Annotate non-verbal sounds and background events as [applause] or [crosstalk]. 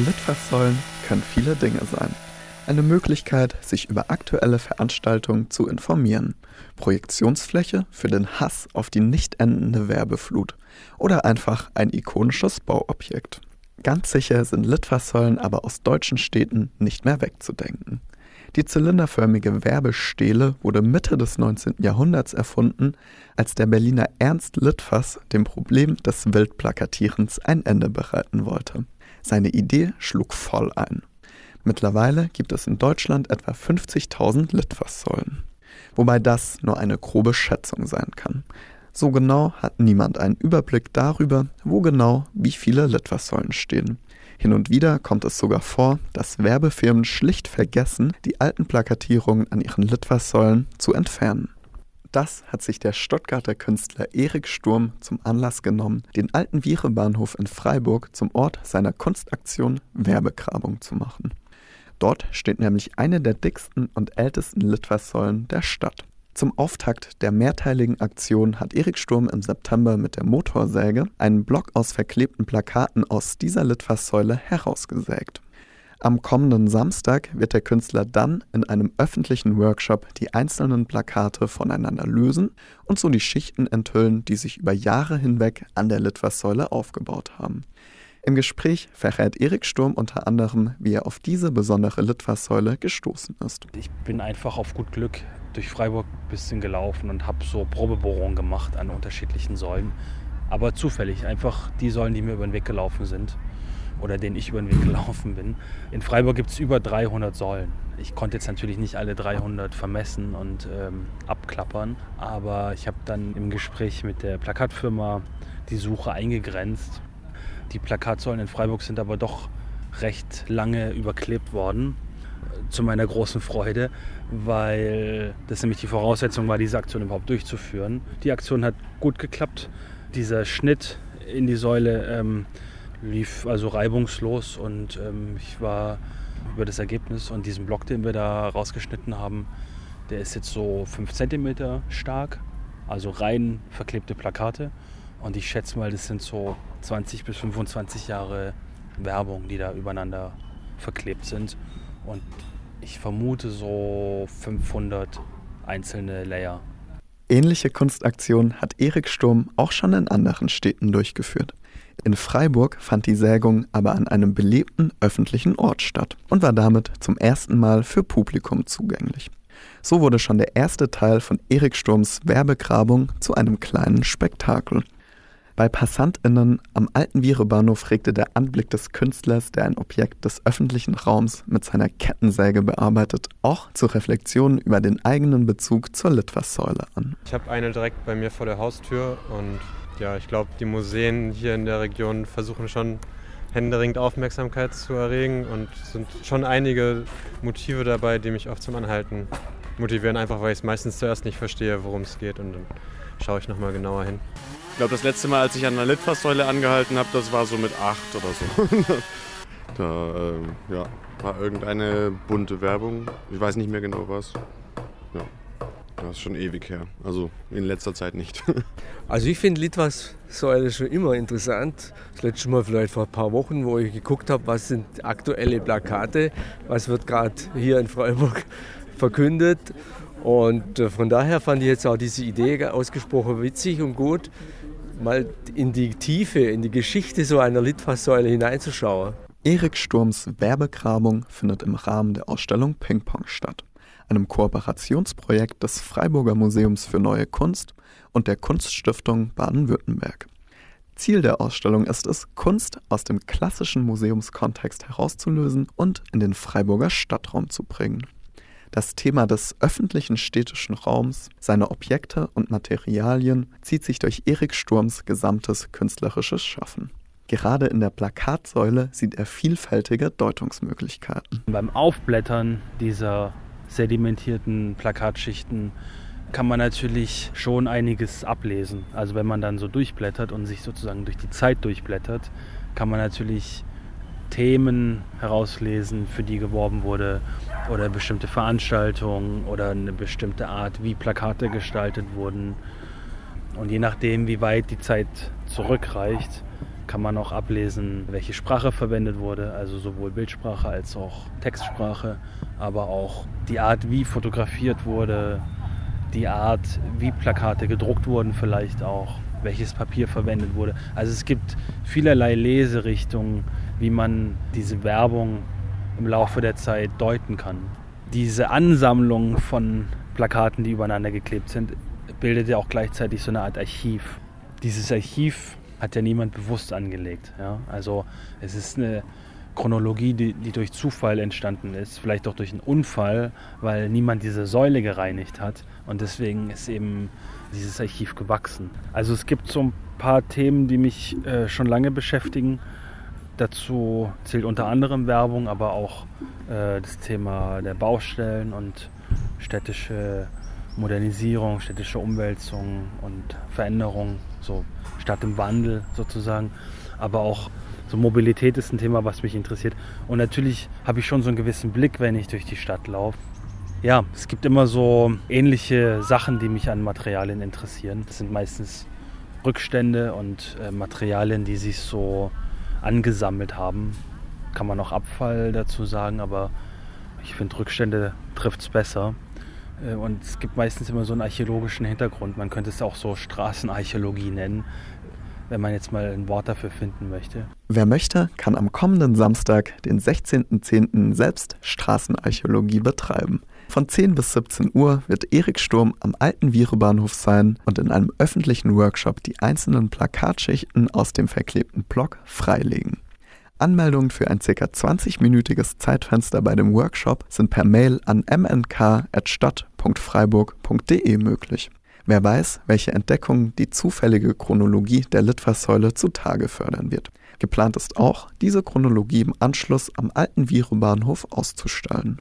Litfaßsäulen können viele Dinge sein. Eine Möglichkeit, sich über aktuelle Veranstaltungen zu informieren. Projektionsfläche für den Hass auf die nicht endende Werbeflut. Oder einfach ein ikonisches Bauobjekt. Ganz sicher sind Litfaßsäulen aber aus deutschen Städten nicht mehr wegzudenken. Die zylinderförmige Werbestele wurde Mitte des 19. Jahrhunderts erfunden, als der Berliner Ernst Litfaß dem Problem des Wildplakatierens ein Ende bereiten wollte. Seine Idee schlug voll ein. Mittlerweile gibt es in Deutschland etwa 50.000 Litfaßsäulen. Wobei das nur eine grobe Schätzung sein kann. So genau hat niemand einen Überblick darüber, wo genau wie viele Litfaßsäulen stehen. Hin und wieder kommt es sogar vor, dass Werbefirmen schlicht vergessen, die alten Plakatierungen an ihren Litfaßsäulen zu entfernen. Das hat sich der Stuttgarter Künstler Erik Sturm zum Anlass genommen, den alten Virebahnhof in Freiburg zum Ort seiner Kunstaktion Werbegrabung zu machen. Dort steht nämlich eine der dicksten und ältesten Litfaßsäulen der Stadt. Zum Auftakt der mehrteiligen Aktion hat Erik Sturm im September mit der Motorsäge einen Block aus verklebten Plakaten aus dieser Litfaßsäule herausgesägt. Am kommenden Samstag wird der Künstler dann in einem öffentlichen Workshop die einzelnen Plakate voneinander lösen und so die Schichten enthüllen, die sich über Jahre hinweg an der Litfaßsäule aufgebaut haben. Im Gespräch verrät Erik Sturm unter anderem, wie er auf diese besondere Litfaßsäule gestoßen ist. Ich bin einfach auf gut Glück durch Freiburg ein bisschen gelaufen und habe so Probebohrungen gemacht an unterschiedlichen Säulen. Aber zufällig, einfach die Säulen, die mir über den Weg gelaufen sind oder denen ich über den Weg gelaufen bin. In Freiburg gibt es über 300 Säulen. Ich konnte jetzt natürlich nicht alle 300 vermessen und ähm, abklappern, aber ich habe dann im Gespräch mit der Plakatfirma die Suche eingegrenzt. Die Plakatsäulen in Freiburg sind aber doch recht lange überklebt worden zu meiner großen Freude, weil das nämlich die Voraussetzung war, diese Aktion überhaupt durchzuführen. Die Aktion hat gut geklappt. Dieser Schnitt in die Säule ähm, lief also reibungslos und ähm, ich war über das Ergebnis und diesen Block, den wir da rausgeschnitten haben, der ist jetzt so 5 cm stark, also rein verklebte Plakate. Und ich schätze mal, das sind so 20 bis 25 Jahre Werbung, die da übereinander verklebt sind. Und ich vermute so 500 einzelne Layer. Ähnliche Kunstaktionen hat Erik Sturm auch schon in anderen Städten durchgeführt. In Freiburg fand die Sägung aber an einem belebten öffentlichen Ort statt und war damit zum ersten Mal für Publikum zugänglich. So wurde schon der erste Teil von Erik Sturms Werbegrabung zu einem kleinen Spektakel. Bei PassantInnen am alten Virebahnhof regte der Anblick des Künstlers, der ein Objekt des öffentlichen Raums mit seiner Kettensäge bearbeitet, auch zur Reflexion über den eigenen Bezug zur Litfaßsäule an. Ich habe eine direkt bei mir vor der Haustür und ja, ich glaube, die Museen hier in der Region versuchen schon händeringend Aufmerksamkeit zu erregen und sind schon einige Motive dabei, die mich oft zum Anhalten motivieren, einfach weil ich es meistens zuerst nicht verstehe, worum es geht und dann schaue ich nochmal genauer hin. Ich glaube, das letzte Mal, als ich an einer Litfaßsäule angehalten habe, das war so mit acht oder so. [laughs] da ähm, ja, war irgendeine bunte Werbung. Ich weiß nicht mehr genau was. Das ist schon ewig her. Also in letzter Zeit nicht. [laughs] also ich finde Litfaßsäule schon immer interessant. Das letzte Mal vielleicht vor ein paar Wochen, wo ich geguckt habe, was sind aktuelle Plakate, was wird gerade hier in Freiburg [laughs] verkündet. Und äh, von daher fand ich jetzt auch diese Idee ausgesprochen witzig und gut mal in die Tiefe, in die Geschichte so einer Litfaßsäule hineinzuschauen. Erik Sturms Werbegrabung findet im Rahmen der Ausstellung Ping Pong statt, einem Kooperationsprojekt des Freiburger Museums für Neue Kunst und der Kunststiftung Baden-Württemberg. Ziel der Ausstellung ist es, Kunst aus dem klassischen Museumskontext herauszulösen und in den Freiburger Stadtraum zu bringen. Das Thema des öffentlichen städtischen Raums, seine Objekte und Materialien zieht sich durch Erik Sturms gesamtes künstlerisches Schaffen. Gerade in der Plakatsäule sieht er vielfältige Deutungsmöglichkeiten. Beim Aufblättern dieser sedimentierten Plakatschichten kann man natürlich schon einiges ablesen. Also wenn man dann so durchblättert und sich sozusagen durch die Zeit durchblättert, kann man natürlich Themen herauslesen, für die geworben wurde, oder bestimmte Veranstaltungen oder eine bestimmte Art, wie Plakate gestaltet wurden. Und je nachdem, wie weit die Zeit zurückreicht, kann man auch ablesen, welche Sprache verwendet wurde, also sowohl Bildsprache als auch Textsprache, aber auch die Art, wie fotografiert wurde, die Art, wie Plakate gedruckt wurden vielleicht auch, welches Papier verwendet wurde. Also es gibt vielerlei Leserichtungen, wie man diese Werbung im Laufe der Zeit deuten kann. Diese Ansammlung von Plakaten, die übereinander geklebt sind, bildet ja auch gleichzeitig so eine Art Archiv. Dieses Archiv hat ja niemand bewusst angelegt. Ja? Also es ist eine Chronologie, die, die, durch Zufall entstanden ist, vielleicht auch durch einen Unfall, weil niemand diese Säule gereinigt hat. Und deswegen ist eben dieses Archiv gewachsen. Also es gibt so ein paar Themen, die mich äh, schon lange beschäftigen. Dazu zählt unter anderem Werbung, aber auch äh, das Thema der Baustellen und städtische Modernisierung, städtische Umwälzung und Veränderung, so Stadt im Wandel sozusagen. Aber auch so Mobilität ist ein Thema, was mich interessiert. Und natürlich habe ich schon so einen gewissen Blick, wenn ich durch die Stadt laufe. Ja, es gibt immer so ähnliche Sachen, die mich an Materialien interessieren. Das sind meistens Rückstände und äh, Materialien, die sich so angesammelt haben. Kann man auch Abfall dazu sagen, aber ich finde Rückstände trifft es besser. Äh, und es gibt meistens immer so einen archäologischen Hintergrund. Man könnte es auch so Straßenarchäologie nennen, wenn man jetzt mal ein Wort dafür finden möchte. Wer möchte, kann am kommenden Samstag, den 16.10., selbst Straßenarchäologie betreiben. Von 10 bis 17 Uhr wird Erik Sturm am alten Virebahnhof sein und in einem öffentlichen Workshop die einzelnen Plakatschichten aus dem verklebten Block freilegen. Anmeldungen für ein ca. 20-minütiges Zeitfenster bei dem Workshop sind per Mail an mnk.stadt.freiburg.de möglich. Wer weiß, welche Entdeckung die zufällige Chronologie der Litfaßsäule zutage fördern wird. Geplant ist auch, diese Chronologie im Anschluss am alten Virebahnhof auszustellen.